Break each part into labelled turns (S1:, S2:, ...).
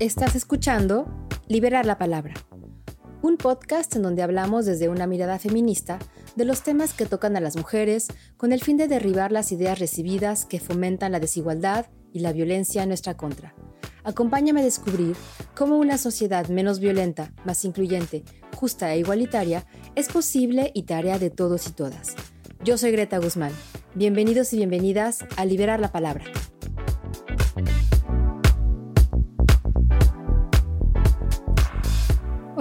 S1: Estás escuchando Liberar la Palabra, un podcast en donde hablamos desde una mirada feminista de los temas que tocan a las mujeres con el fin de derribar las ideas recibidas que fomentan la desigualdad y la violencia en nuestra contra. Acompáñame a descubrir cómo una sociedad menos violenta, más incluyente, justa e igualitaria es posible y tarea de todos y todas. Yo soy Greta Guzmán. Bienvenidos y bienvenidas a Liberar la Palabra.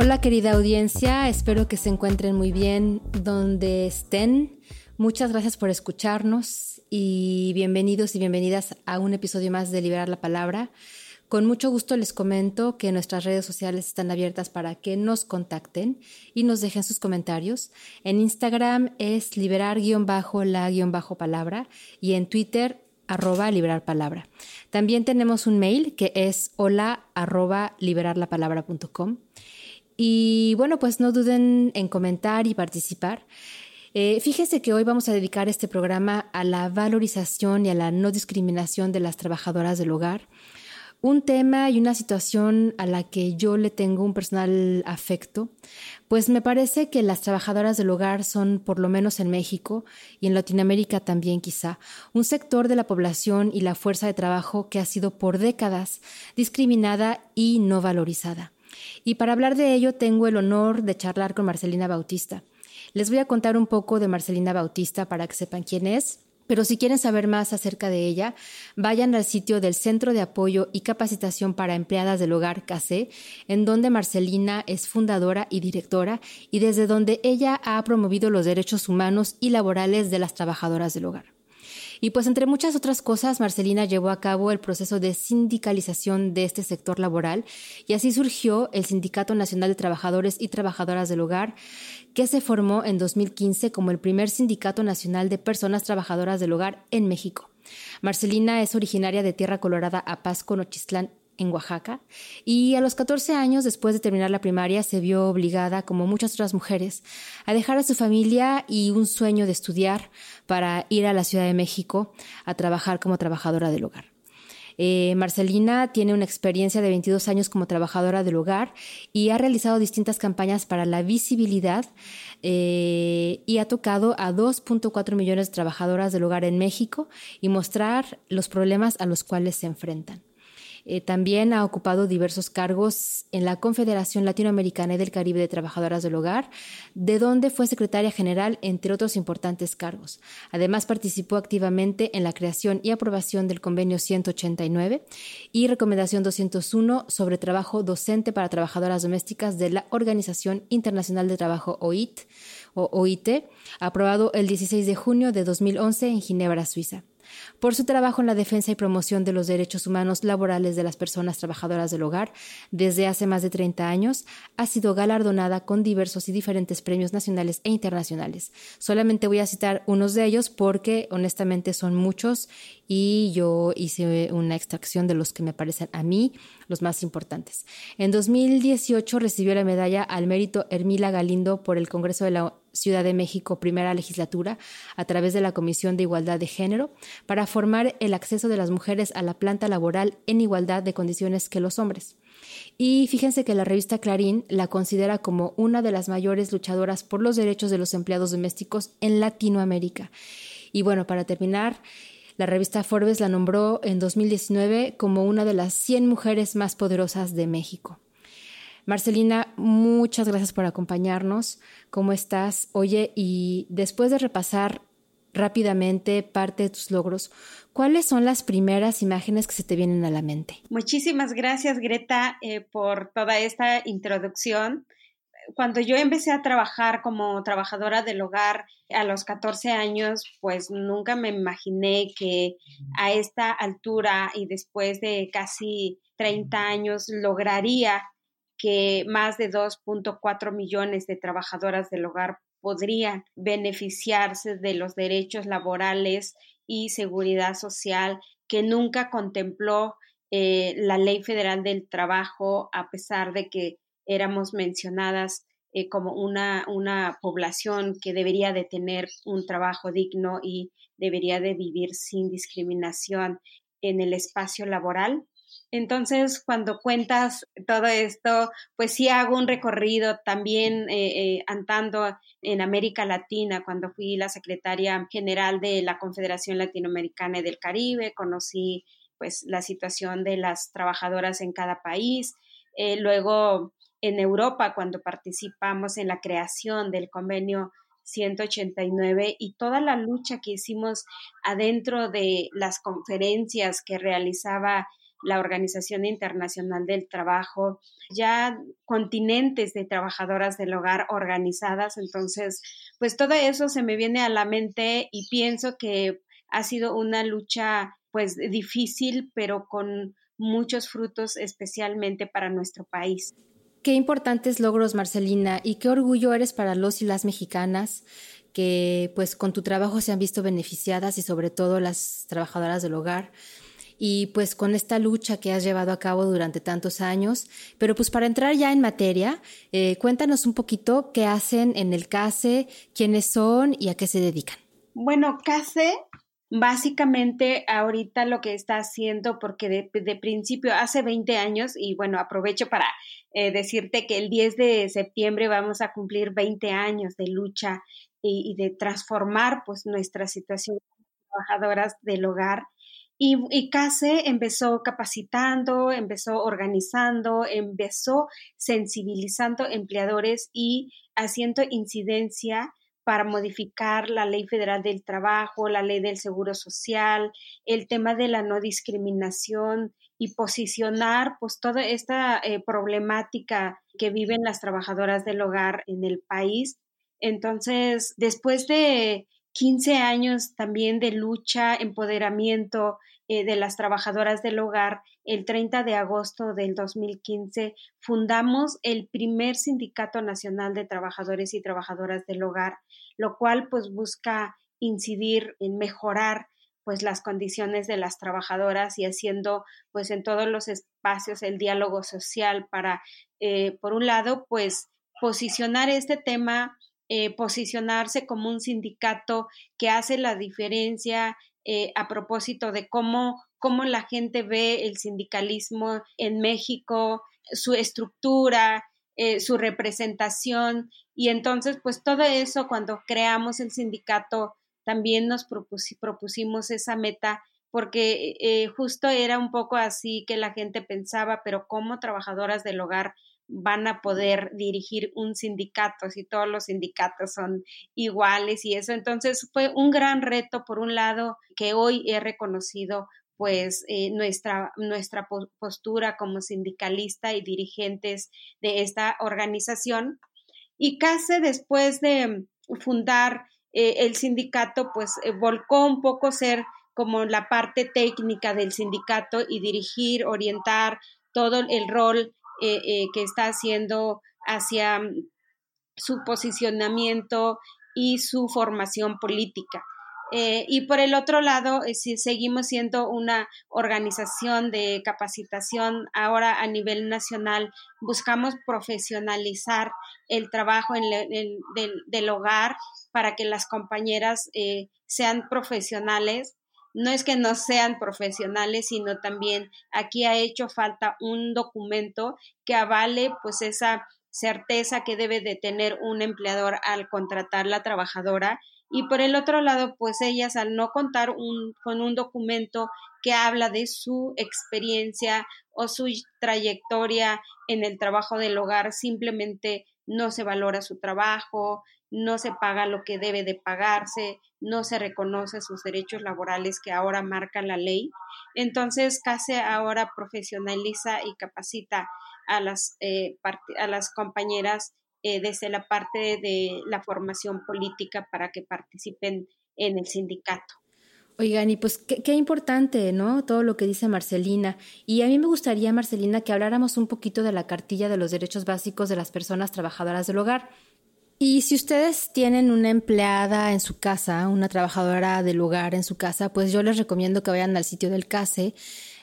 S1: Hola querida audiencia, espero que se encuentren muy bien donde estén. Muchas gracias por escucharnos y bienvenidos y bienvenidas a un episodio más de Liberar la Palabra. Con mucho gusto les comento que nuestras redes sociales están abiertas para que nos contacten y nos dejen sus comentarios. En Instagram es liberar-la-palabra y en Twitter arroba liberar palabra. También tenemos un mail que es hola arroba liberarlapalabra.com. Y bueno, pues no duden en comentar y participar. Eh, fíjese que hoy vamos a dedicar este programa a la valorización y a la no discriminación de las trabajadoras del hogar. Un tema y una situación a la que yo le tengo un personal afecto, pues me parece que las trabajadoras del hogar son, por lo menos en México y en Latinoamérica también quizá, un sector de la población y la fuerza de trabajo que ha sido por décadas discriminada y no valorizada. Y para hablar de ello tengo el honor de charlar con Marcelina Bautista. Les voy a contar un poco de Marcelina Bautista para que sepan quién es. Pero si quieren saber más acerca de ella, vayan al sitio del Centro de Apoyo y Capacitación para Empleadas del Hogar CASE, en donde Marcelina es fundadora y directora y desde donde ella ha promovido los derechos humanos y laborales de las trabajadoras del hogar. Y pues entre muchas otras cosas, Marcelina llevó a cabo el proceso de sindicalización de este sector laboral y así surgió el Sindicato Nacional de Trabajadores y Trabajadoras del Hogar, que se formó en 2015 como el primer sindicato nacional de personas trabajadoras del hogar en México. Marcelina es originaria de Tierra Colorada, Apasco, Nochistlán, en Oaxaca, y a los 14 años después de terminar la primaria se vio obligada, como muchas otras mujeres, a dejar a su familia y un sueño de estudiar para ir a la Ciudad de México a trabajar como trabajadora del hogar. Eh, Marcelina tiene una experiencia de 22 años como trabajadora del hogar y ha realizado distintas campañas para la visibilidad eh, y ha tocado a 2.4 millones de trabajadoras del hogar en México y mostrar los problemas a los cuales se enfrentan. Eh, también ha ocupado diversos cargos en la Confederación Latinoamericana y del Caribe de Trabajadoras del Hogar, de donde fue secretaria general, entre otros importantes cargos. Además, participó activamente en la creación y aprobación del Convenio 189 y Recomendación 201 sobre trabajo docente para trabajadoras domésticas de la Organización Internacional de Trabajo OIT, o OIT, aprobado el 16 de junio de 2011 en Ginebra, Suiza. Por su trabajo en la defensa y promoción de los derechos humanos laborales de las personas trabajadoras del hogar, desde hace más de 30 años, ha sido galardonada con diversos y diferentes premios nacionales e internacionales. Solamente voy a citar unos de ellos porque honestamente son muchos y yo hice una extracción de los que me parecen a mí los más importantes. En 2018 recibió la medalla al mérito Hermila Galindo por el Congreso de la Ciudad de México, primera legislatura, a través de la Comisión de Igualdad de Género, para formar el acceso de las mujeres a la planta laboral en igualdad de condiciones que los hombres. Y fíjense que la revista Clarín la considera como una de las mayores luchadoras por los derechos de los empleados domésticos en Latinoamérica. Y bueno, para terminar, la revista Forbes la nombró en 2019 como una de las 100 mujeres más poderosas de México. Marcelina, muchas gracias por acompañarnos. ¿Cómo estás? Oye, y después de repasar rápidamente parte de tus logros, ¿cuáles son las primeras imágenes que se te vienen a la mente?
S2: Muchísimas gracias, Greta, eh, por toda esta introducción. Cuando yo empecé a trabajar como trabajadora del hogar a los 14 años, pues nunca me imaginé que a esta altura y después de casi 30 años lograría que más de 2.4 millones de trabajadoras del hogar podrían beneficiarse de los derechos laborales y seguridad social que nunca contempló eh, la Ley Federal del Trabajo, a pesar de que éramos mencionadas eh, como una, una población que debería de tener un trabajo digno y debería de vivir sin discriminación en el espacio laboral. Entonces, cuando cuentas todo esto, pues sí hago un recorrido también eh, eh, andando en América Latina, cuando fui la secretaria general de la Confederación Latinoamericana y del Caribe, conocí pues la situación de las trabajadoras en cada país. Eh, luego, en Europa, cuando participamos en la creación del convenio 189 y toda la lucha que hicimos adentro de las conferencias que realizaba la Organización Internacional del Trabajo, ya continentes de trabajadoras del hogar organizadas. Entonces, pues todo eso se me viene a la mente y pienso que ha sido una lucha pues difícil, pero con muchos frutos, especialmente para nuestro país.
S1: Qué importantes logros, Marcelina, y qué orgullo eres para los y las mexicanas que pues con tu trabajo se han visto beneficiadas y sobre todo las trabajadoras del hogar y pues con esta lucha que has llevado a cabo durante tantos años. Pero pues para entrar ya en materia, eh, cuéntanos un poquito qué hacen en el CASE, quiénes son y a qué se dedican.
S2: Bueno, CASE básicamente ahorita lo que está haciendo, porque de, principio, hace 20 años, y bueno, aprovecho para eh, decirte que el 10 de septiembre vamos a cumplir 20 años de lucha y, y de transformar pues nuestra situación trabajadoras del hogar. Y, CASE empezó capacitando, empezó organizando, empezó sensibilizando empleadores y haciendo incidencia para modificar la ley federal del trabajo, la ley del seguro social, el tema de la no discriminación y posicionar pues toda esta eh, problemática que viven las trabajadoras del hogar en el país. Entonces, después de 15 años también de lucha, empoderamiento eh, de las trabajadoras del hogar. El 30 de agosto del 2015 fundamos el primer Sindicato Nacional de Trabajadores y Trabajadoras del Hogar, lo cual pues busca incidir en mejorar pues las condiciones de las trabajadoras y haciendo pues en todos los espacios el diálogo social para eh, por un lado pues posicionar este tema eh, posicionarse como un sindicato que hace la diferencia eh, a propósito de cómo, cómo la gente ve el sindicalismo en México, su estructura, eh, su representación. Y entonces, pues todo eso, cuando creamos el sindicato, también nos propusimos esa meta porque justo era un poco así que la gente pensaba, pero como trabajadoras del hogar van a poder dirigir un sindicato si todos los sindicatos son iguales y eso. Entonces fue un gran reto, por un lado, que hoy he reconocido pues eh, nuestra, nuestra postura como sindicalista y dirigentes de esta organización. Y casi después de fundar eh, el sindicato, pues eh, volcó un poco ser como la parte técnica del sindicato y dirigir, orientar todo el rol eh, eh, que está haciendo hacia mm, su posicionamiento y su formación política. Eh, y por el otro lado, si seguimos siendo una organización de capacitación ahora a nivel nacional, buscamos profesionalizar el trabajo en del, hogar para que las compañeras sean profesionales no es que no sean profesionales, sino también aquí ha hecho falta un documento que avale pues esa certeza que debe de tener un empleador al contratar la trabajadora. Y por el otro lado pues ellas al no contar con un documento que habla de su experiencia o su trayectoria en el trabajo del hogar simplemente no se valora su trabajo, no se paga lo que debe de pagarse, no se reconoce sus derechos laborales que ahora marca la ley. Entonces, CASE ahora profesionaliza y capacita a las, eh, a las compañeras eh, desde la parte de la formación política para que participen en el sindicato.
S1: Oigan, y pues qué, qué, importante, ¿no? Todo lo que dice Marcelina. Y a mí me gustaría, Marcelina, que habláramos un poquito de la cartilla de los derechos básicos de las personas trabajadoras del hogar. Y si ustedes tienen una empleada en su casa, una trabajadora del hogar en su casa, pues yo les recomiendo que vayan al sitio del CASE.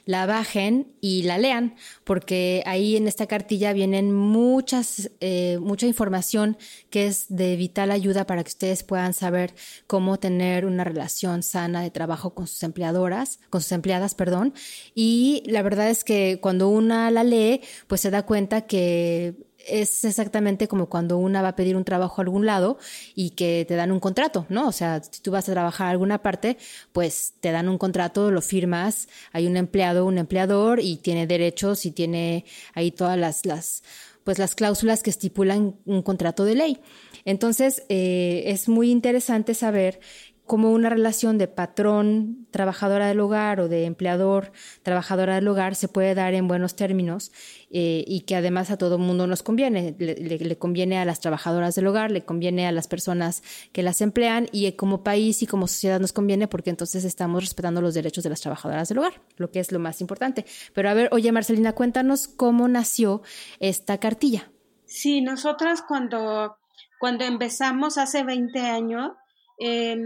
S1: la bajen y la lean, porque ahí en esta cartilla vienen muchas, eh, mucha información que es de vital ayuda para que ustedes puedan saber cómo tener una relación sana de trabajo con sus empleadoras, con sus empleadas, perdón. Y la verdad es que cuando una la lee, pues se da cuenta que es exactamente como cuando una va a pedir un trabajo a algún lado y que te dan un contrato, ¿no? O sea, si tú vas a trabajar a alguna parte, pues te dan un contrato, lo firmas, hay un empleado, un empleador y tiene derechos y tiene ahí todas las, las pues las cláusulas que estipulan un contrato de ley. Entonces, eh, es muy interesante saber como una relación de patrón trabajadora del hogar o de empleador trabajadora del hogar se puede dar en buenos términos eh, y que además a todo mundo nos conviene. Le, conviene a las trabajadoras del hogar, le conviene a las personas que las emplean y como país y como sociedad nos conviene porque entonces estamos respetando los derechos de las trabajadoras del hogar, lo que es lo más importante. Pero a ver, oye Marcelina, cuéntanos cómo nació esta cartilla.
S2: Sí, nosotras cuando, cuando empezamos hace 20 años, eh,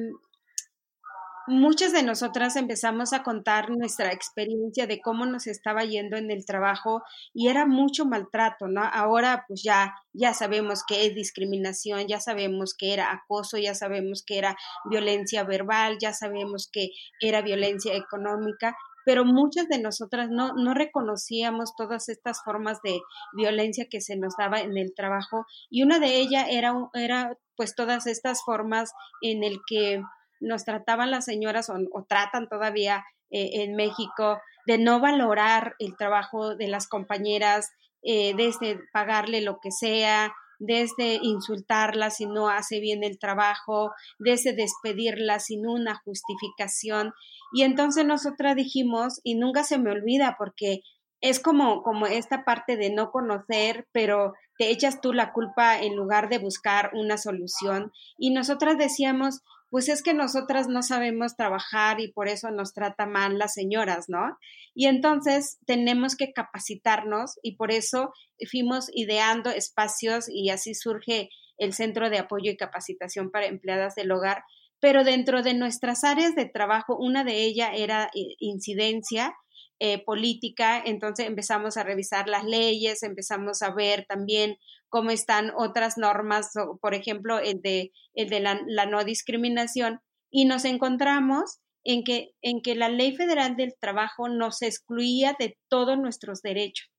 S2: muchas de nosotras empezamos a contar nuestra experiencia de cómo nos estaba yendo en el trabajo y era mucho maltrato, ¿no? Ahora pues ya ya sabemos que es discriminación, ya sabemos que era acoso, ya sabemos que era violencia verbal, ya sabemos que era violencia económica, pero muchas de nosotras no, no reconocíamos todas estas formas de violencia que se nos daba en el trabajo y una de ellas era, era pues todas estas formas en el que nos trataban las señoras o, tratan todavía eh, en México de no valorar el trabajo de las compañeras, eh, desde pagarle lo que sea, desde insultarla si no hace bien el trabajo, desde despedirla sin una justificación. Y entonces nosotras dijimos, y nunca se me olvida porque es como, como esta parte de no conocer, pero te echas tú la culpa en lugar de buscar una solución. Y nosotras decíamos, pues es que nosotras no sabemos trabajar y por eso nos trata mal las señoras, ¿no? Y entonces tenemos que capacitarnos y por eso fuimos ideando espacios y así surge el Centro de Apoyo y Capacitación para Empleadas del Hogar. Pero dentro de nuestras áreas de trabajo, una de ellas era eh, incidencia eh, política, entonces empezamos a revisar las leyes, empezamos a ver también cómo están otras normas, por ejemplo, el de, el de la, no discriminación, y nos encontramos en que, en que la ley federal del trabajo nos excluía de todos nuestros derechos.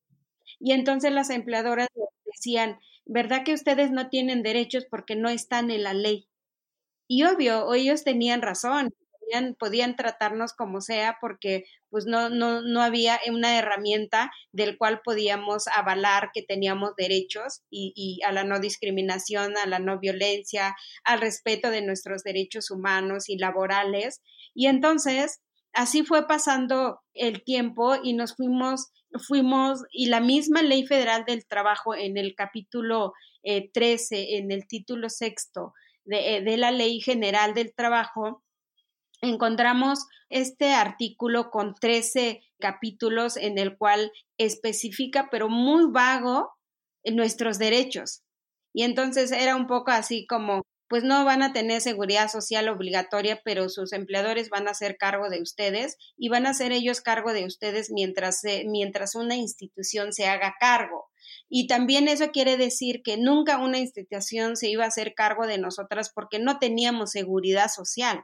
S2: Y entonces las empleadoras decían, ¿verdad que ustedes no tienen derechos porque no están en la ley? Y obvio, ellos tenían razón, podían, tratarnos como sea porque pues no, no, no había una herramienta del cual podíamos avalar que teníamos derechos y, a la no discriminación, a la no violencia, al respeto de nuestros derechos humanos y laborales. Y entonces, así fue pasando el tiempo y nos fuimos, fuimos, y la misma ley federal del trabajo en el capítulo 13, eh, en el título sexto de, eh, de la ley general del trabajo, encontramos este artículo con 13 capítulos en el cual especifica, pero muy vago, nuestros derechos. Y entonces era un poco así como, pues no van a tener seguridad social obligatoria, pero sus empleadores van a hacer cargo de ustedes y van a hacer ellos cargo de ustedes mientras, mientras una institución se haga cargo. Y también eso quiere decir que nunca una institución se iba a hacer cargo de nosotras porque no teníamos seguridad social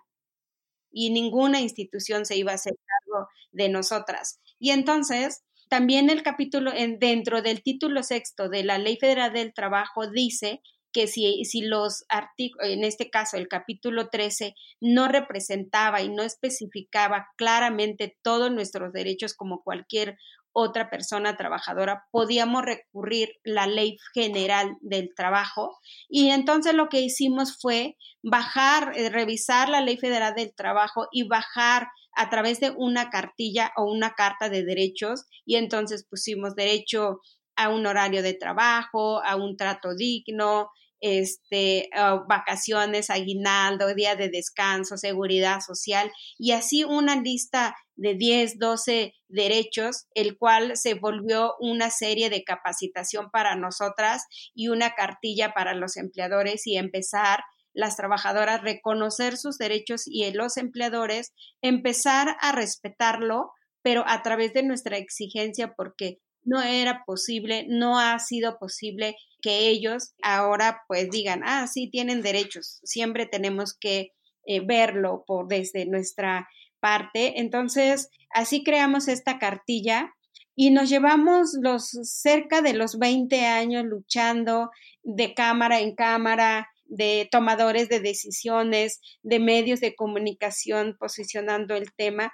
S2: y ninguna institución se iba a hacer cargo de nosotras. Y entonces, también el capítulo, dentro del título sexto de la Ley Federal del Trabajo dice que si, si los artículos, en este caso el capítulo 13, no representaba y no especificaba claramente todos nuestros derechos como cualquier otra persona trabajadora, podíamos recurrir la ley general del trabajo. Y entonces lo que hicimos fue bajar, eh, revisar la ley federal del trabajo y bajar a través de una cartilla o una carta de derechos y entonces pusimos derecho a un horario de trabajo, a un trato digno, este, vacaciones, aguinaldo, día de descanso, seguridad social y así una lista de 10, 12 derechos, el cual se volvió una serie de capacitación para nosotras y una cartilla para los empleadores y empezar las trabajadoras reconocer sus derechos y los empleadores empezar a respetarlo pero a través de nuestra exigencia porque no era posible, no ha sido posible que ellos ahora pues digan, ah, sí, tienen derechos, siempre tenemos que eh, verlo por desde nuestra parte. Entonces, así creamos esta cartilla y nos llevamos los cerca de los 20 años luchando de cámara en cámara, de tomadores de decisiones, de medios de comunicación posicionando el tema,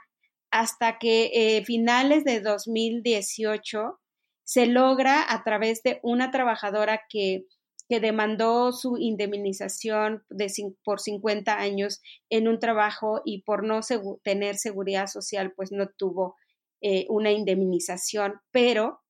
S2: hasta que eh, finales de 2018 se logra a través de una trabajadora que, que demandó su indemnización de, por 50 años en un trabajo y por no tener seguridad social, pues no tuvo eh, una indemnización, pero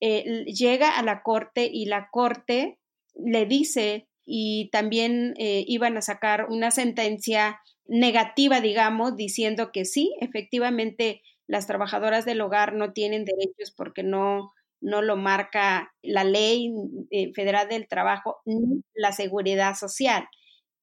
S2: eh, llega a la corte y la corte le dice y también eh, iban a sacar una sentencia negativa, digamos, diciendo que sí, efectivamente las trabajadoras del hogar no tienen derechos porque no, no lo marca la ley eh, federal del trabajo ni la seguridad social.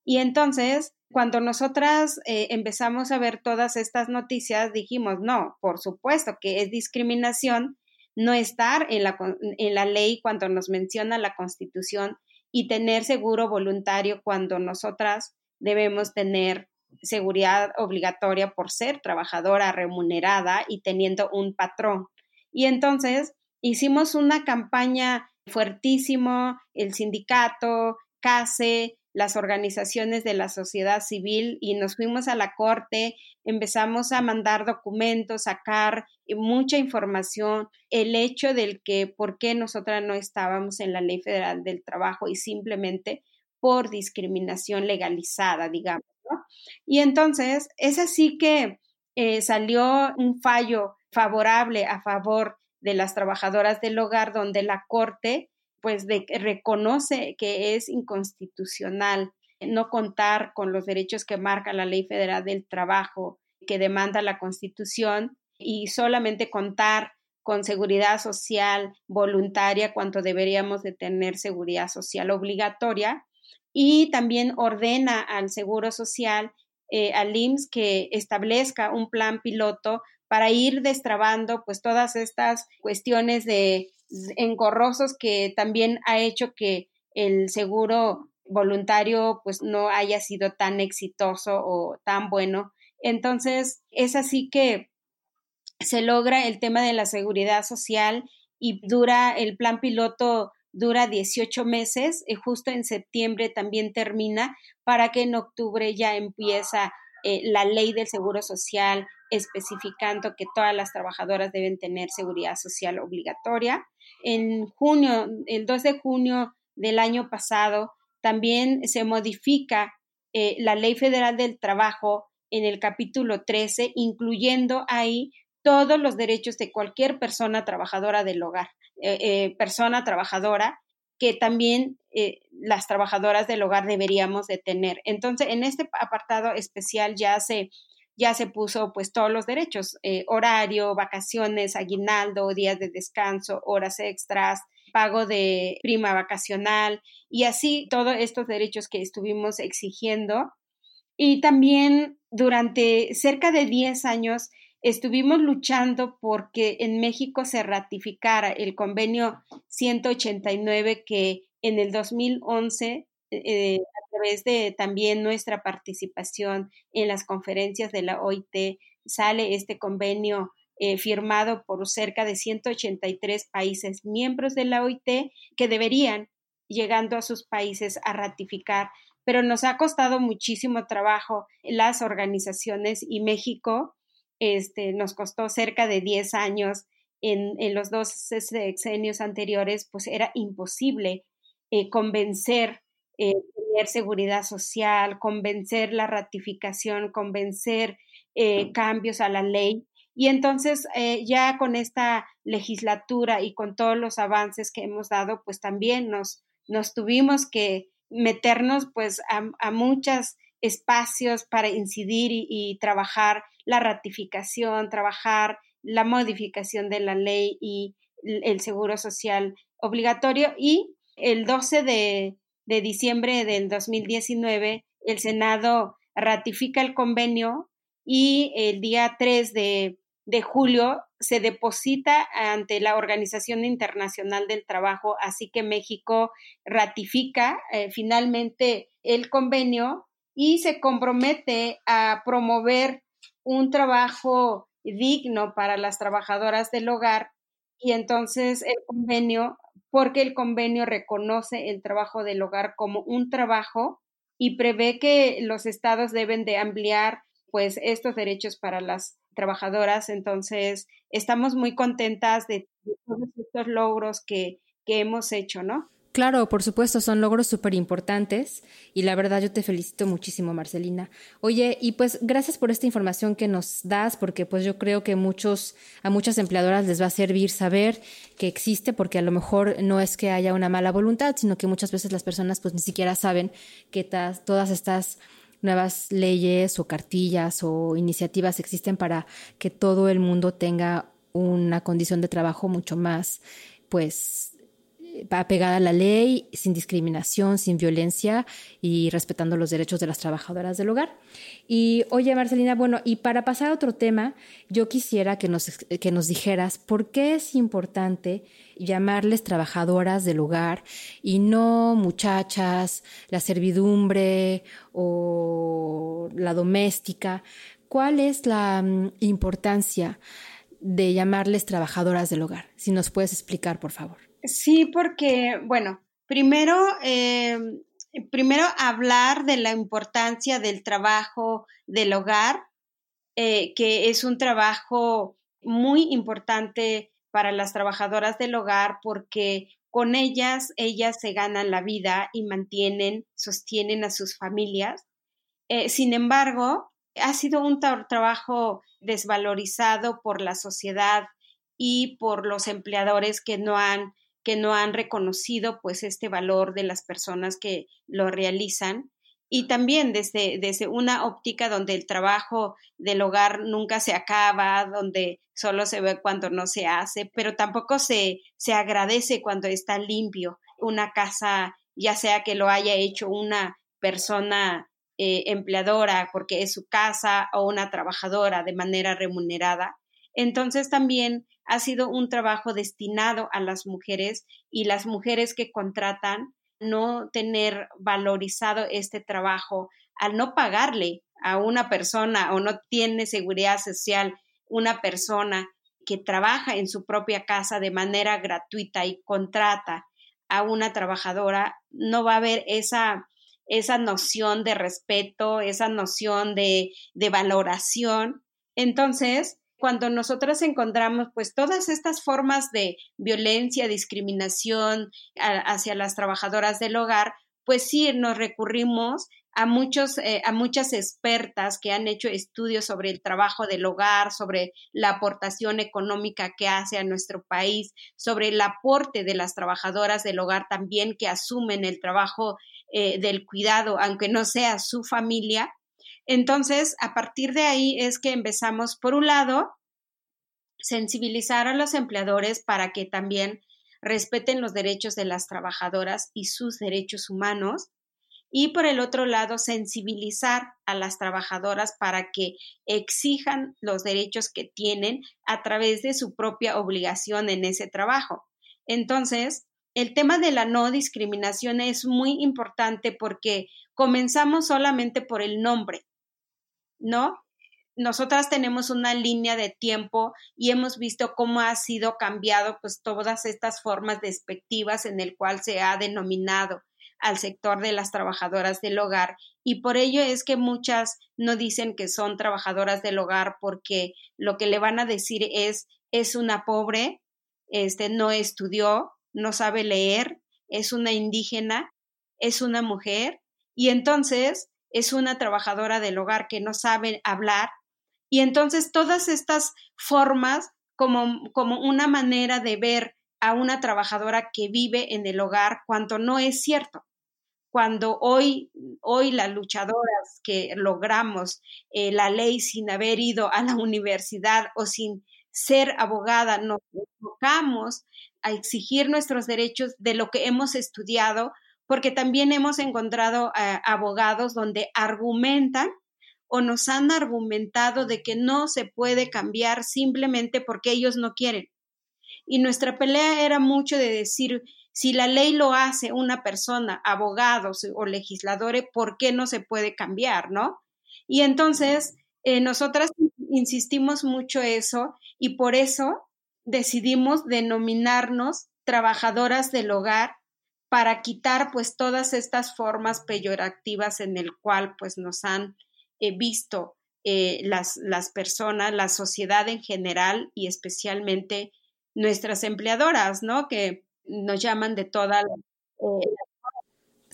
S2: Y entonces, cuando nosotras eh, empezamos a ver todas estas noticias, dijimos, no, por supuesto que es discriminación no estar en la, en la ley cuando nos menciona la Constitución y tener seguro voluntario cuando nosotras debemos tener seguridad obligatoria por ser trabajadora remunerada y teniendo un patrón. Y entonces hicimos una campaña fuertísimo, el sindicato, CASE, las organizaciones de la sociedad civil y nos fuimos a la corte, empezamos a mandar documentos, sacar mucha información, el hecho del que por qué nosotras no estábamos en la ley federal del trabajo y simplemente por discriminación legalizada, digamos. Y entonces es así que eh, salió un fallo favorable a favor de las trabajadoras del hogar donde la Corte pues reconoce que es inconstitucional no contar con los derechos que marca la Ley Federal del Trabajo que demanda la Constitución y solamente contar con seguridad social voluntaria cuando deberíamos de tener seguridad social obligatoria. Y también ordena al Seguro Social, eh, al IMSS, que establezca un plan piloto para ir destrabando pues todas estas cuestiones de engorrosos que también ha hecho que el seguro voluntario pues no haya sido tan exitoso o tan bueno. Entonces, es así que se logra el tema de la seguridad social y dura el plan piloto dura 18 meses y justo en septiembre también termina para que en octubre ya empieza eh, la ley del seguro social especificando que todas las trabajadoras deben tener seguridad social obligatoria. En junio, el 2 de junio del año pasado, también se modifica eh, la Ley Federal del Trabajo en el capítulo 13, incluyendo ahí todos los derechos de cualquier persona trabajadora del hogar, eh, persona trabajadora que también las trabajadoras del hogar deberíamos de tener. Entonces, en este apartado especial ya se ya se puso pues todos los derechos, eh, horario, vacaciones, aguinaldo, días de descanso, horas extras, pago de prima vacacional y así todos estos derechos que estuvimos exigiendo. Y también durante cerca de 10 años estuvimos luchando porque en México se ratificara el convenio 189 que en el 2011 eh, a través de también nuestra participación en las conferencias de la OIT, sale este convenio eh, firmado por cerca de 183 países miembros de la OIT que deberían, llegando a sus países, a ratificar. Pero nos ha costado muchísimo trabajo las organizaciones y México este, nos costó cerca de 10 años en, los dos sexenios anteriores, pues era imposible eh, convencer eh, tener seguridad social, convencer la ratificación, convencer eh, cambios a la ley. Y entonces ya con esta legislatura y con todos los avances que hemos dado, pues también nos, nos tuvimos que meternos pues a, muchos espacios para incidir y trabajar la ratificación, trabajar la modificación de la ley y el seguro social obligatorio. Y el 12 de, de diciembre del 2019, el Senado ratifica el convenio y el día 3 de, de julio se deposita ante la Organización Internacional del Trabajo, así que México ratifica eh, finalmente el convenio y se compromete a promover un trabajo digno para las trabajadoras del hogar y entonces el convenio, porque el convenio reconoce el trabajo del hogar como un trabajo y prevé que los estados deben de ampliar pues estos derechos para las trabajadoras. Entonces, estamos muy contentas de, todos estos logros que, que hemos hecho, ¿no?
S1: Claro, por supuesto, son logros súper importantes y la verdad yo te felicito muchísimo, Marcelina. Oye, y pues gracias por esta información que nos das, porque pues yo creo que muchos, a muchas empleadoras les va a servir saber que existe, porque a lo mejor no es que haya una mala voluntad, sino que muchas veces las personas pues ni siquiera saben que todas estas nuevas leyes o cartillas o iniciativas existen para que todo el mundo tenga una condición de trabajo mucho más pues apegada a la ley, sin discriminación, sin violencia y respetando los derechos de las trabajadoras del hogar. Y oye, Marcelina, bueno, y para pasar a otro tema, yo quisiera que nos, que nos dijeras por qué es importante llamarles trabajadoras del hogar y no muchachas, la servidumbre o la doméstica. ¿Cuál es la mm, importancia de llamarles trabajadoras del hogar? Si nos puedes explicar, por favor.
S2: Sí, porque, bueno, primero, eh, primero hablar de la importancia del trabajo del hogar, eh, que es un trabajo muy importante para las trabajadoras del hogar porque con ellas, ellas se ganan la vida y mantienen, sostienen a sus familias. Eh, sin embargo, ha sido un trabajo desvalorizado por la sociedad y por los empleadores que no han que no han reconocido pues este valor de las personas que lo realizan y también desde, desde una óptica donde el trabajo del hogar nunca se acaba, donde solo se ve cuando no se hace, pero tampoco se, se agradece cuando está limpio una casa, ya sea que lo haya hecho una persona eh, empleadora porque es su casa o una trabajadora de manera remunerada. Entonces también ha sido un trabajo destinado a las mujeres y las mujeres que contratan no tener valorizado este trabajo al no pagarle a una persona o no tiene seguridad social una persona que trabaja en su propia casa de manera gratuita y contrata a una trabajadora, no va a haber esa, esa noción de respeto, esa noción de, de valoración. Entonces, cuando nosotras encontramos pues todas estas formas de violencia, discriminación hacia las trabajadoras del hogar, pues sí nos recurrimos a muchos eh, a muchas expertas que han hecho estudios sobre el trabajo del hogar, sobre la aportación económica que hace a nuestro país, sobre el aporte de las trabajadoras del hogar también que asumen el trabajo eh, del cuidado, aunque no sea su familia, entonces, a partir de ahí es que empezamos, por un lado, sensibilizar a los empleadores para que también respeten los derechos de las trabajadoras y sus derechos humanos. Y por el otro lado, sensibilizar a las trabajadoras para que exijan los derechos que tienen a través de su propia obligación en ese trabajo. Entonces, el tema de la no discriminación es muy importante porque comenzamos solamente por el nombre. ¿No? Nosotras tenemos una línea de tiempo y hemos visto cómo ha sido cambiado pues todas estas formas despectivas en el cual se ha denominado al sector de las trabajadoras del hogar y por ello es que muchas no dicen que son trabajadoras del hogar porque lo que le van a decir es es una pobre, este no estudió, no sabe leer, es una indígena, es una mujer y entonces es una trabajadora del hogar que no sabe hablar. Y entonces todas estas formas como, como una manera de ver a una trabajadora que vive en el hogar cuando no es cierto. Cuando hoy, hoy las luchadoras que logramos eh, la ley sin haber ido a la universidad o sin ser abogada, nos enfocamos a exigir nuestros derechos de lo que hemos estudiado, porque también hemos encontrado eh, abogados donde argumentan o nos han argumentado de que no se puede cambiar simplemente porque ellos no quieren. Y nuestra pelea era mucho de decir, si la ley lo hace una persona, abogados o legisladores, ¿por qué no se puede cambiar, no? Y entonces, eh, nosotras insistimos mucho eso y por eso decidimos denominarnos trabajadoras del hogar para quitar pues todas estas formas peyorativas en el cual pues nos han eh, visto eh, las, las personas, la sociedad en general y especialmente nuestras empleadoras, ¿no? Que nos llaman de toda la...
S1: Eh,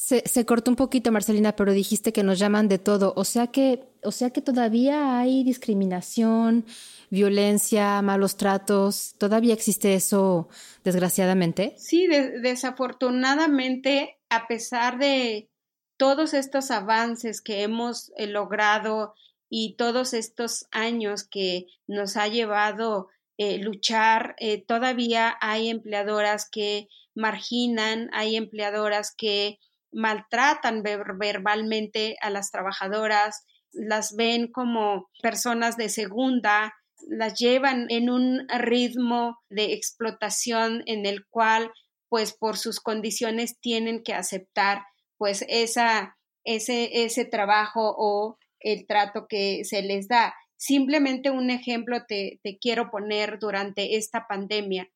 S1: se, se, cortó un poquito, Marcelina, pero dijiste que nos llaman de todo. O sea que, o sea que todavía hay discriminación, violencia, malos tratos. ¿Todavía existe eso, desgraciadamente?
S2: Sí, desafortunadamente, a pesar de todos estos avances que hemos eh, logrado y todos estos años que nos ha llevado eh, luchar, eh, todavía hay empleadoras que marginan, hay empleadoras que maltratan verbalmente a las trabajadoras, las ven como personas de segunda, las llevan en un ritmo de explotación en el cual, pues por sus condiciones, tienen que aceptar pues esa, ese, ese trabajo o el trato que se les da. Simplemente un ejemplo te, quiero poner durante esta pandemia,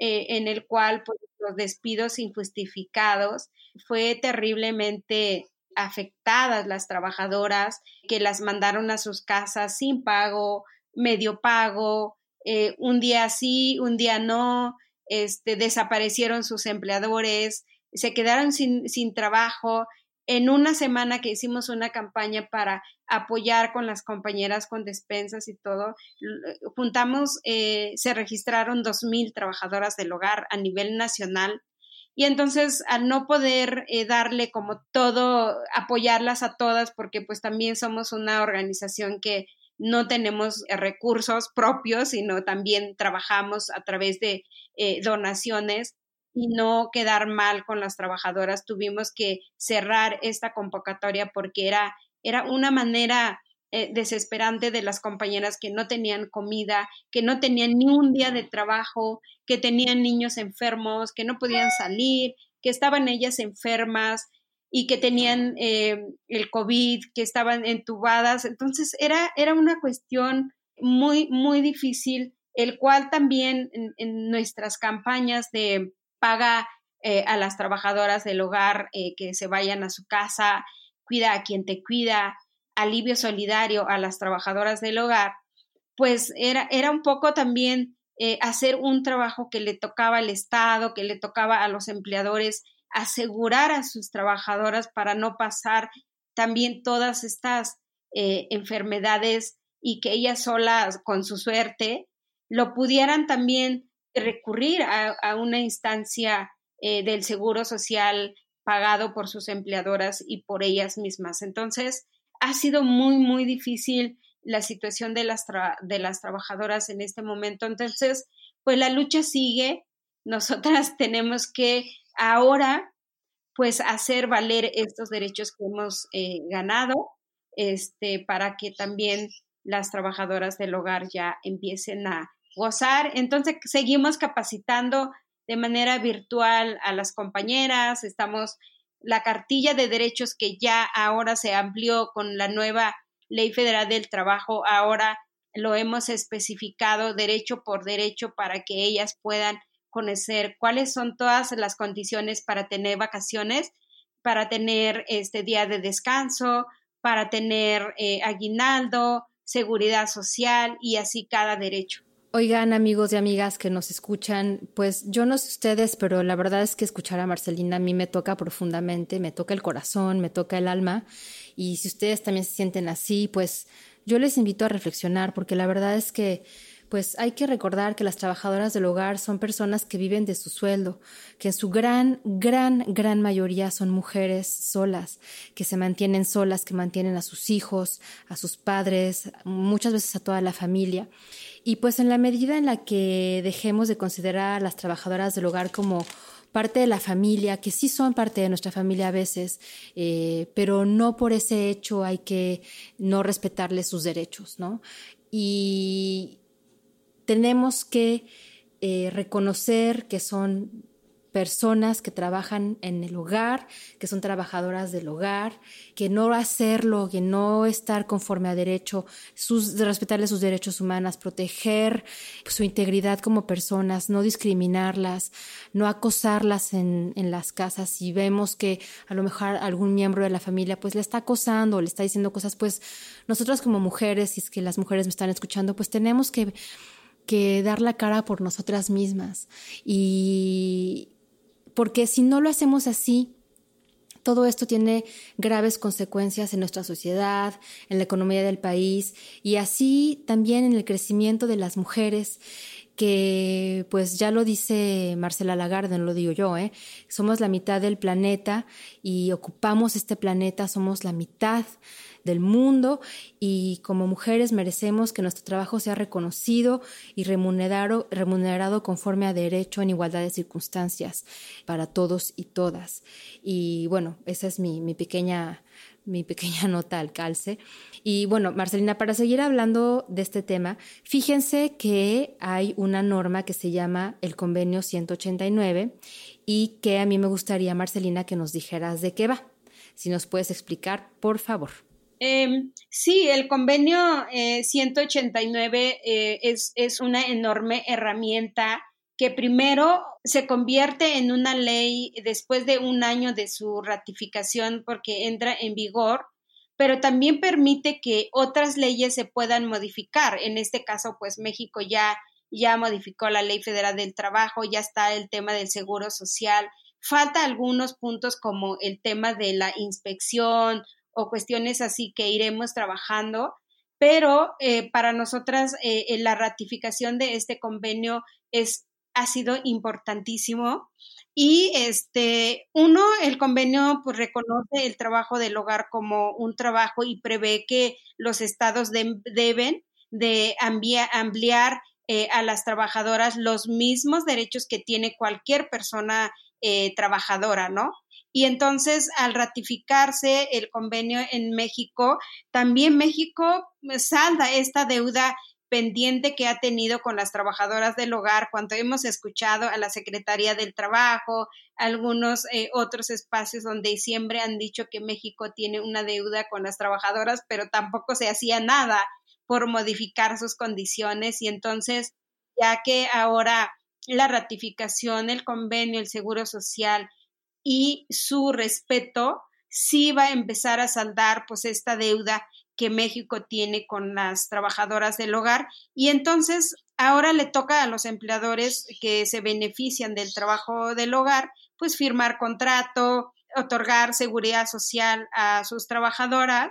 S2: eh, en el cual pues, los despidos injustificados fue terriblemente afectadas las trabajadoras que las mandaron a sus casas sin pago, medio pago, eh, un día sí, un día no, este, desaparecieron sus empleadores, se quedaron sin, sin trabajo en una semana que hicimos una campaña para apoyar con las compañeras con despensas y todo, juntamos, eh, se registraron dos mil trabajadoras del hogar a nivel nacional. Y entonces, al no poder eh, darle como todo, apoyarlas a todas, porque pues también somos una organización que no tenemos eh, recursos propios, sino también trabajamos a través de donaciones, y no quedar mal con las trabajadoras, tuvimos que cerrar esta convocatoria porque era, era una manera eh, desesperante de las compañeras que no tenían comida, que no tenían ni un día de trabajo, que tenían niños enfermos, que no podían salir, que estaban ellas enfermas y que tenían eh, el COVID, que estaban entubadas. Entonces era, era una cuestión muy, muy difícil, el cual también en nuestras campañas de paga eh, a las trabajadoras del hogar eh, que se vayan a su casa, cuida a quien te cuida, alivio solidario a las trabajadoras del hogar, pues era, era un poco también eh, hacer un trabajo que le tocaba al Estado, que le tocaba a los empleadores, asegurar a sus trabajadoras para no pasar también todas estas enfermedades y que ellas solas, con su suerte, lo pudieran también recurrir a, una instancia eh, del seguro social pagado por sus empleadoras y por ellas mismas. Entonces, ha sido muy, muy difícil la situación de las, de las trabajadoras en este momento. Entonces, pues la lucha sigue. Nosotras tenemos que ahora, pues, hacer valer estos derechos que hemos eh, ganado, este, para que también las trabajadoras del hogar ya empiecen a gozar. Entonces, seguimos capacitando de manera virtual a las compañeras, estamos la cartilla de derechos que ya ahora se amplió con la nueva Ley Federal del Trabajo, ahora lo hemos especificado derecho por derecho para que ellas puedan conocer cuáles son todas las condiciones para tener vacaciones, para tener este día de descanso, para tener eh, aguinaldo, seguridad social y así cada derecho.
S1: Oigan, amigos y amigas que nos escuchan, pues yo no sé ustedes, pero la verdad es que escuchar a Marcelina a mí me toca profundamente, me toca el corazón, me toca el alma. Y si ustedes también se sienten así, pues yo les invito a reflexionar, porque la verdad es que pues hay que recordar que las trabajadoras del hogar son personas que viven de su sueldo, que en su gran, gran, gran mayoría son mujeres solas, que se mantienen solas, que mantienen a sus hijos, a sus padres, muchas veces a toda la familia. Y pues en la medida en la que dejemos de considerar a las trabajadoras del hogar como parte de la familia, que sí son parte de nuestra familia a veces, eh, pero no por ese hecho hay que no respetarles sus derechos, ¿no? Y tenemos que eh, reconocer que son personas que trabajan en el hogar, que son trabajadoras del hogar, que no hacerlo, que no estar conforme a derecho, sus, respetarles sus derechos humanos, proteger su integridad como personas, no discriminarlas, no acosarlas en, en las casas. Si vemos que a lo mejor algún miembro de la familia pues le está acosando o le está diciendo cosas, pues nosotros como mujeres, si es que las mujeres me están escuchando, pues tenemos que que dar la cara por nosotras mismas. Y, porque si no lo hacemos así, todo esto tiene graves consecuencias en nuestra sociedad, en la economía del país y así también en el crecimiento de las mujeres que pues ya lo dice Marcela Lagarde, no lo digo yo, ¿eh? somos la mitad del planeta y ocupamos este planeta, somos la mitad del mundo y como mujeres merecemos que nuestro trabajo sea reconocido y remunerado, remunerado conforme a derecho en igualdad de circunstancias para todos y todas. Y bueno, esa es mi, mi pequeña mi pequeña nota al calce. Y bueno, Marcelina, para seguir hablando de este tema, fíjense que hay una norma que se llama el convenio 189 y que a mí me gustaría, Marcelina, que nos dijeras de qué va. Si nos puedes explicar, por favor.
S2: Em, sí, el convenio 189 eh, eh, es, es una enorme herramienta que primero se convierte en una ley después de un año de su ratificación porque entra en vigor, pero también permite que otras leyes se puedan modificar. En este caso, pues México ya, ya modificó la Ley Federal del Trabajo, ya está el tema del Seguro Social. Falta algunos puntos como el tema de la inspección o cuestiones así que iremos trabajando, pero eh, para nosotras eh, la ratificación de este convenio es, ha sido importantísimo. Y este, uno, el convenio pues, reconoce el trabajo del hogar como un trabajo y prevé que los estados deben de ampliar eh, a las trabajadoras los mismos derechos que tiene cualquier persona trabajadora, ¿no? Y entonces, al ratificarse el convenio en México, también México salda esta deuda pendiente que ha tenido con las trabajadoras del hogar, cuando hemos escuchado a la Secretaría del Trabajo, algunos eh, otros espacios donde siempre han dicho que México tiene una deuda con las trabajadoras, pero tampoco se hacía nada por modificar sus condiciones. Y entonces, ya que ahora la ratificación, el convenio, el seguro social, y su respeto sí va a empezar a saldar pues esta deuda que México tiene con las trabajadoras del hogar y entonces ahora le toca a los empleadores que se benefician del trabajo del hogar pues firmar contrato, otorgar seguridad social a sus trabajadoras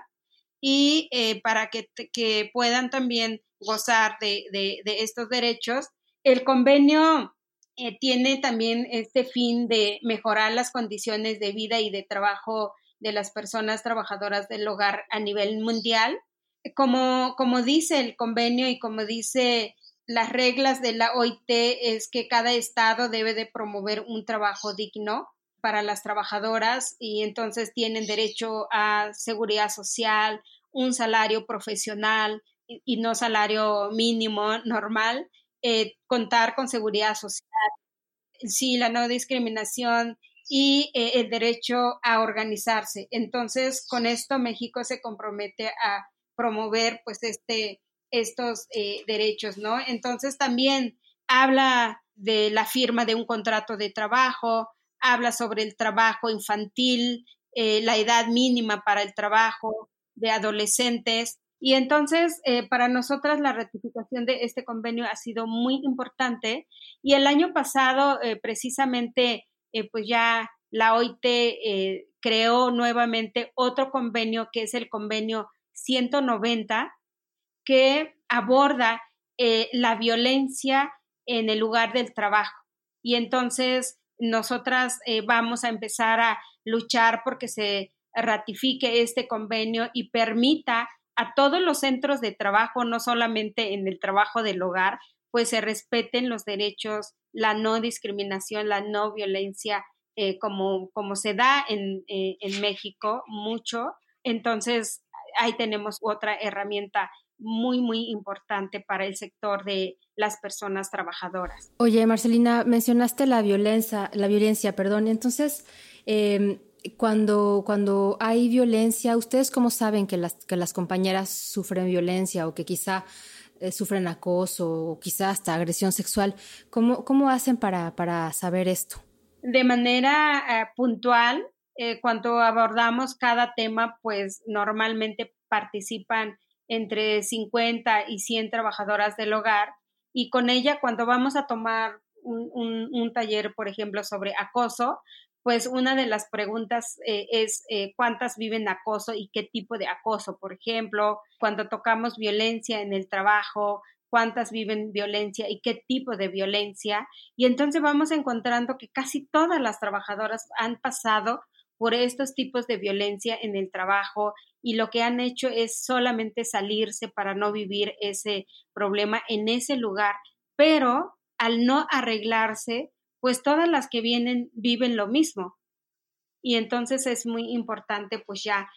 S2: y eh, para que, que, puedan también gozar de, de, estos derechos. El convenio eh, tiene también este fin de mejorar las condiciones de vida y de trabajo de las personas trabajadoras del hogar a nivel mundial. Como, como dice el convenio y como dice las reglas de la OIT, es que cada estado debe de promover un trabajo digno para las trabajadoras y entonces tienen derecho a seguridad social, un salario profesional y no salario mínimo normal eh, contar con seguridad social, sí, la no discriminación y eh, el derecho a organizarse. Entonces, con esto México se compromete a promover pues este, estos eh, derechos, ¿no? Entonces también habla de la firma de un contrato de trabajo, habla sobre el trabajo infantil, la edad mínima para el trabajo de adolescentes, y entonces, eh, para nosotras la ratificación de este convenio ha sido muy importante. Y el año pasado, eh, precisamente, eh, pues ya la OIT creó nuevamente otro convenio, que es el convenio 190, que aborda la violencia en el lugar del trabajo. Y entonces, nosotras vamos a empezar a luchar porque se ratifique este convenio y permita a todos los centros de trabajo, no solamente en el trabajo del hogar, pues se respeten los derechos, la no discriminación, la no violencia, eh, como, como se da en, eh, en México mucho. Entonces, ahí tenemos otra herramienta muy, muy importante para el sector de las personas trabajadoras.
S1: Oye, Marcelina, mencionaste la violencia, la violencia, perdón. Entonces, em, cuando, cuando hay violencia, ¿ustedes cómo saben que las, que las compañeras sufren violencia o que quizá eh, sufren acoso o quizá hasta agresión sexual? ¿Cómo, cómo hacen para, para saber esto?
S2: De manera eh, puntual, eh, cuando abordamos cada tema, pues normalmente participan entre 50 y 100 trabajadoras del hogar y con ella cuando vamos a tomar un, un, taller, por ejemplo, sobre acoso, pues una de las preguntas eh, es eh, cuántas viven acoso y qué tipo de acoso. Por ejemplo, cuando tocamos violencia en el trabajo, cuántas viven violencia y qué tipo de violencia. Y entonces vamos encontrando que casi todas las trabajadoras han pasado por estos tipos de violencia en el trabajo y lo que han hecho es solamente salirse para no vivir ese problema en ese lugar, pero al no arreglarse, pues todas las que vienen viven lo mismo. Y entonces es muy importante pues ya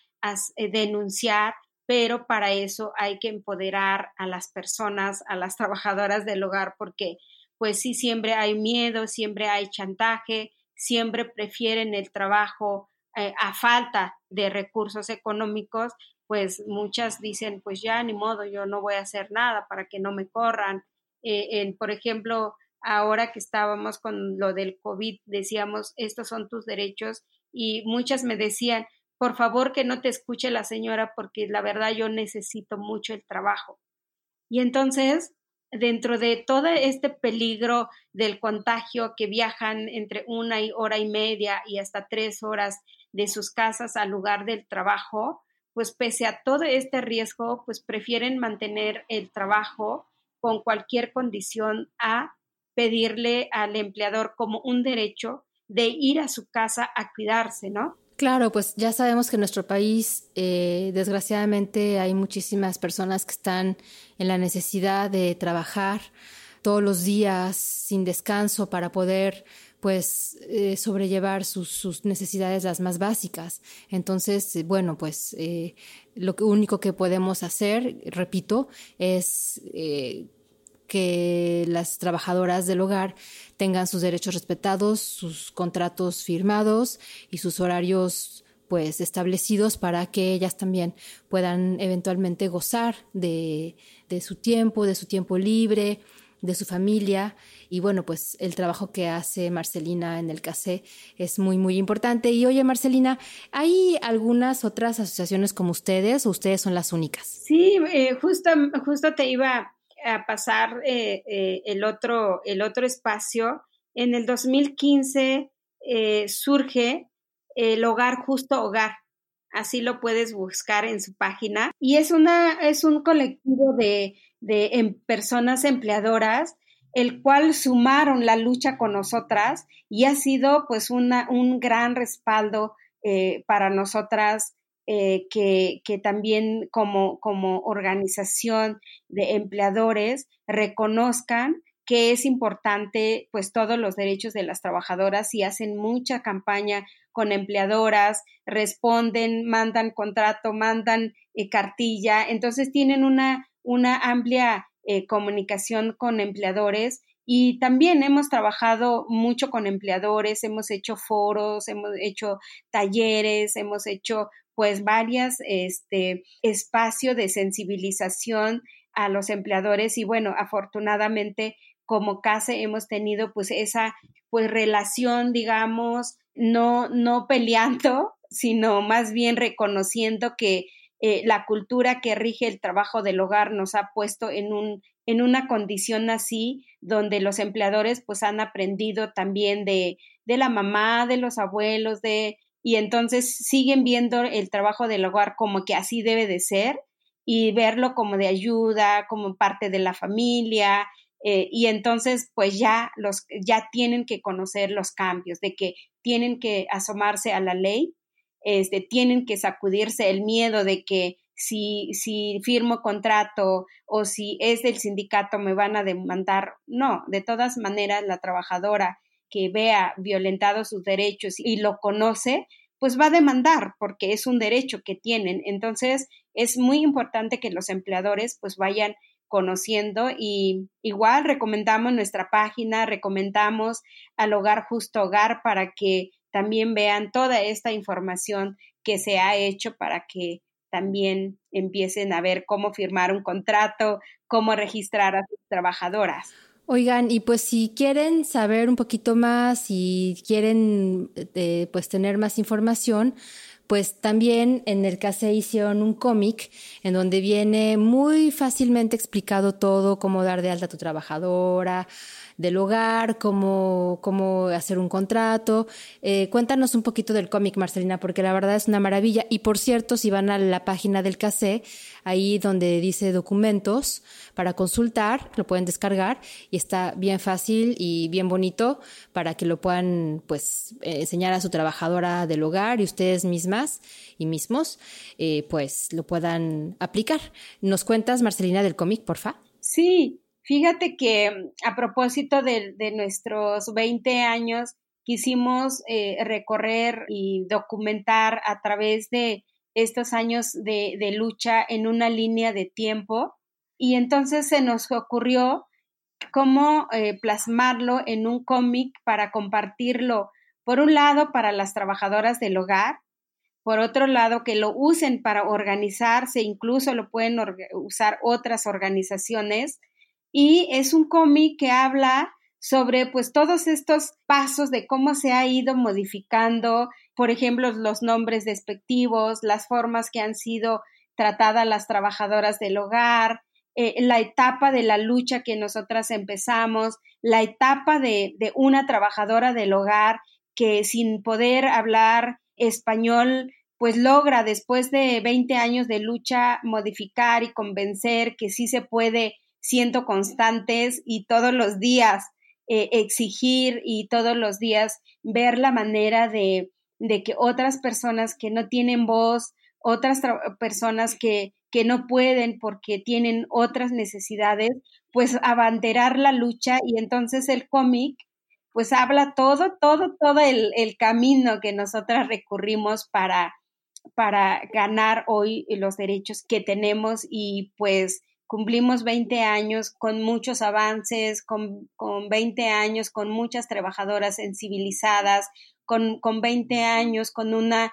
S2: eh, denunciar, pero para eso hay que empoderar a las personas, a las trabajadoras del hogar, porque pues sí, siempre hay miedo, siempre hay chantaje, siempre prefieren el trabajo eh, a falta de recursos económicos, pues muchas dicen, pues ya ni modo, yo no voy a hacer nada para que no me corran. Eh, por ejemplo, ahora que estábamos con lo del COVID, decíamos, estos son tus derechos y muchas me decían, por favor que no te escuche la señora porque la verdad yo necesito mucho el trabajo. Y entonces, dentro de todo este peligro del contagio que viajan entre una hora y media y hasta tres horas de sus casas al lugar del trabajo, pues pese a todo este riesgo, pues prefieren mantener el trabajo con cualquier condición a pedirle al empleador como un derecho de ir a su casa a cuidarse, ¿no?
S1: Claro, pues ya sabemos que en nuestro país, eh, desgraciadamente, hay muchísimas personas que están en la necesidad de trabajar todos los días sin descanso para poder pues eh, sobrellevar sus, necesidades las más básicas. Entonces, bueno, pues eh, lo único que podemos hacer, repito, es que las trabajadoras del hogar tengan sus derechos respetados, sus contratos firmados y sus horarios pues establecidos para que ellas también puedan eventualmente gozar de, de su tiempo, de su tiempo libre, de su familia y bueno, pues el trabajo que hace Marcelina en el CASE es muy, muy importante. Y oye, Marcelina, ¿hay algunas otras asociaciones como ustedes o ustedes son las únicas?
S2: Sí, eh, justo, justo te iba a pasar eh, eh, el, otro, el otro espacio. En el 2015 surge el Hogar Justo Hogar. Así lo puedes buscar en su página. Y es, una, es un colectivo de, de em, personas empleadoras el cual sumaron la lucha con nosotras y ha sido pues una, un gran respaldo eh, para nosotras eh, que, también como, como organización de empleadores reconozcan que es importante pues todos los derechos de las trabajadoras y hacen mucha campaña con empleadoras, responden, mandan contrato, mandan eh, cartilla, entonces tienen una, una amplia eh, comunicación con empleadores y también hemos trabajado mucho con empleadores, hemos hecho foros, hemos hecho talleres, hemos hecho pues varias este espacio de sensibilización a los empleadores y bueno, afortunadamente como CASE hemos tenido pues esa pues relación, digamos, no no peleando, sino más bien reconociendo que eh, la cultura que rige el trabajo del hogar nos ha puesto en, un, en una condición así, donde los empleadores pues han aprendido también de, de la mamá, de los abuelos, de, y entonces siguen viendo el trabajo del hogar como que así debe de ser y verlo como de ayuda, como parte de la familia, eh, y entonces pues ya los ya tienen que conocer los cambios de que tienen que asomarse a la ley este, tienen que sacudirse el miedo de que si, si firmo contrato o si es del sindicato me van a demandar. No, de todas maneras la trabajadora que vea violentados sus derechos y lo conoce, pues va a demandar porque es un derecho que tienen. Entonces, es muy importante que los empleadores pues vayan conociendo y igual recomendamos nuestra página, recomendamos al Hogar Justo Hogar para que también vean toda esta información que se ha hecho para que también empiecen a ver cómo firmar un contrato, cómo registrar a sus trabajadoras.
S1: Oigan, y pues si quieren saber un poquito más y quieren eh, pues tener más información, pues también en el CASE hicieron un cómic en donde viene muy fácilmente explicado todo, cómo dar de alta a tu trabajadora, del hogar, cómo, cómo hacer un contrato. Eh, cuéntanos un poquito del cómic, Marcelina, porque la verdad es una maravilla. Y por cierto, si van a la página del CACE, ahí donde dice documentos para consultar, lo pueden descargar y está bien fácil y bien bonito para que lo puedan pues enseñar a su trabajadora del hogar y ustedes mismas y mismos eh, pues lo puedan aplicar. ¿Nos cuentas, Marcelina, del cómic, porfa?
S2: Sí, Fíjate que mm, a propósito de, nuestros 20 años, quisimos eh, recorrer y documentar a través de estos años de, lucha en una línea de tiempo. Y entonces se nos ocurrió cómo eh, plasmarlo en un cómic para compartirlo, por un lado, para las trabajadoras del hogar, por otro lado, que lo usen para organizarse, incluso lo pueden usar otras organizaciones y es un cómic que habla sobre pues todos estos pasos de cómo se ha ido modificando, por ejemplo, los nombres despectivos, las formas que han sido tratadas las trabajadoras del hogar, eh, la etapa de la lucha que nosotras empezamos, la etapa de, de una trabajadora del hogar que sin poder hablar español, pues logra después de 20 años de lucha modificar y convencer que sí se puede siendo constantes y todos los días eh, exigir y todos los días ver la manera de, de que otras personas que no tienen voz, otras personas que, que no pueden porque tienen otras necesidades, pues abanderar la lucha y entonces el cómic pues habla todo, todo, todo el, el camino que nosotras recurrimos para, para ganar hoy los derechos que tenemos y pues cumplimos 20 años con muchos avances, con, con 20 años con muchas trabajadoras sensibilizadas, con, con 20 años con una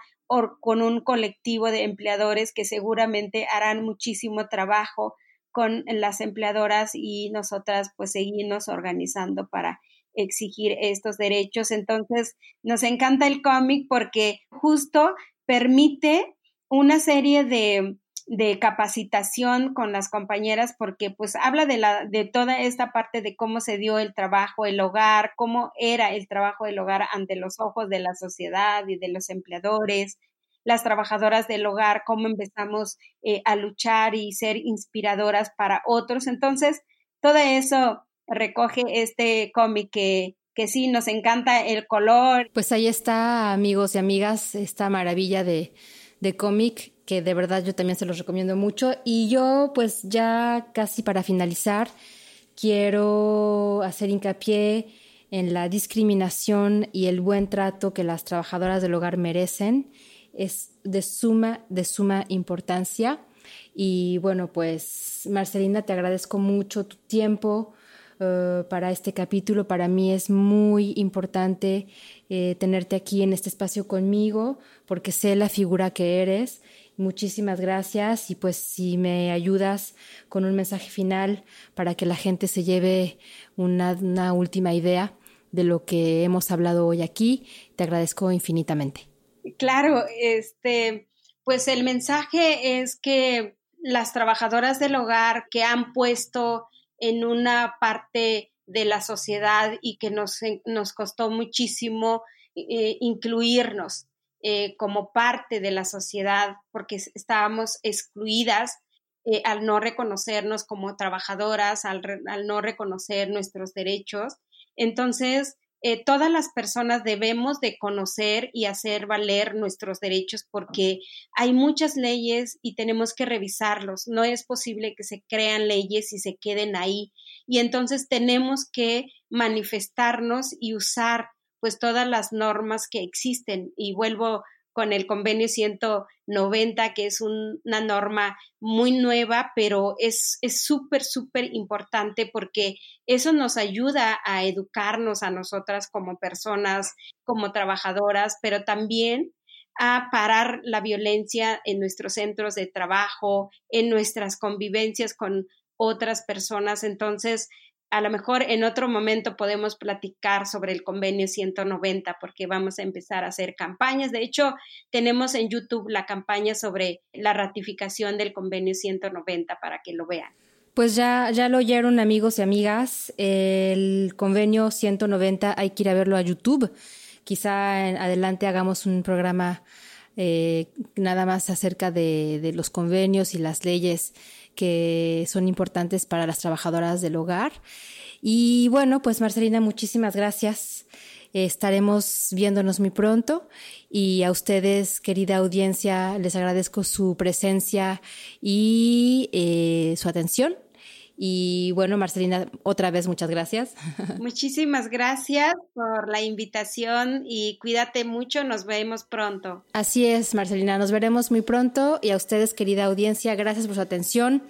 S2: con un colectivo de empleadores que seguramente harán muchísimo trabajo con las empleadoras y nosotras pues seguimos organizando para exigir estos derechos. Entonces, nos encanta el cómic porque justo permite una serie de, de capacitación con las compañeras porque pues habla de la de toda esta parte de cómo se dio el trabajo el hogar cómo era el trabajo del hogar ante los ojos de la sociedad y de los empleadores las trabajadoras del hogar cómo empezamos eh, a luchar y ser inspiradoras para otros entonces todo eso recoge este cómic que que sí, nos encanta el color.
S1: Pues ahí está, amigos y amigas, esta maravilla de, de cómic que de verdad yo también se los recomiendo mucho. Y yo, pues ya casi para finalizar, quiero hacer hincapié en la discriminación y el buen trato que las trabajadoras del hogar merecen. Es de suma, de suma importancia. Y bueno, pues Marcelina, te agradezco mucho tu tiempo eh, para este capítulo. Para mí es muy importante eh, tenerte aquí en este espacio conmigo porque sé la figura que eres Muchísimas gracias y pues si me ayudas con un mensaje final para que la gente se lleve una, última idea de lo que hemos hablado hoy aquí, te agradezco infinitamente.
S2: Claro, este, pues el mensaje es que las trabajadoras del hogar que han puesto en una parte de la sociedad y que nos, nos costó muchísimo eh, incluirnos eh, como parte de la sociedad porque estábamos excluidas eh, al no reconocernos como trabajadoras, al, no reconocer nuestros derechos. Entonces, eh, todas las personas debemos de conocer y hacer valer nuestros derechos porque hay muchas leyes y tenemos que revisarlos. No es posible que se crean leyes y se queden ahí. Y entonces tenemos que manifestarnos y usar pues todas las normas que existen. Y vuelvo con el convenio 190, que es una norma muy nueva, pero es súper, súper importante porque eso nos ayuda a educarnos a nosotras como personas, como trabajadoras, pero también a parar la violencia en nuestros centros de trabajo, en nuestras convivencias con otras personas. Entonces, a lo mejor en otro momento podemos platicar sobre el convenio 190 porque vamos a empezar a hacer campañas. De hecho, tenemos en YouTube la campaña sobre la ratificación del convenio 190 para que lo vean.
S1: Pues ya, ya lo oyeron amigos y amigas, el convenio 190 hay que ir a verlo a YouTube. Quizá en adelante hagamos un programa eh, nada más acerca de, los convenios y las leyes que son importantes para las trabajadoras del hogar. Y bueno, pues Marcelina, muchísimas gracias. Estaremos viéndonos muy pronto y a ustedes, querida audiencia, les agradezco su presencia y eh, su atención. Y bueno, Marcelina, otra vez muchas gracias.
S2: Muchísimas gracias por la invitación y cuídate mucho, nos vemos pronto.
S1: Así es, Marcelina, nos veremos muy pronto y a ustedes, querida audiencia, gracias por su atención.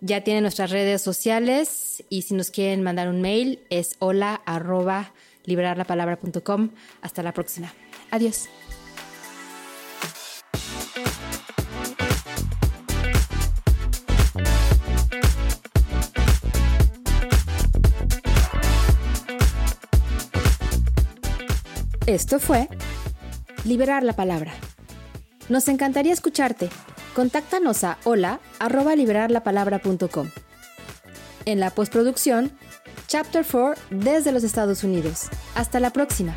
S1: Ya tienen nuestras redes sociales y si nos quieren mandar un mail es hola arroba liberarlapalabra.com. Hasta la próxima. Adiós. Esto fue Liberar la Palabra. Nos encantaría escucharte. Contáctanos a hola. En la postproducción, Chapter 4 desde los Estados Unidos. Hasta la próxima.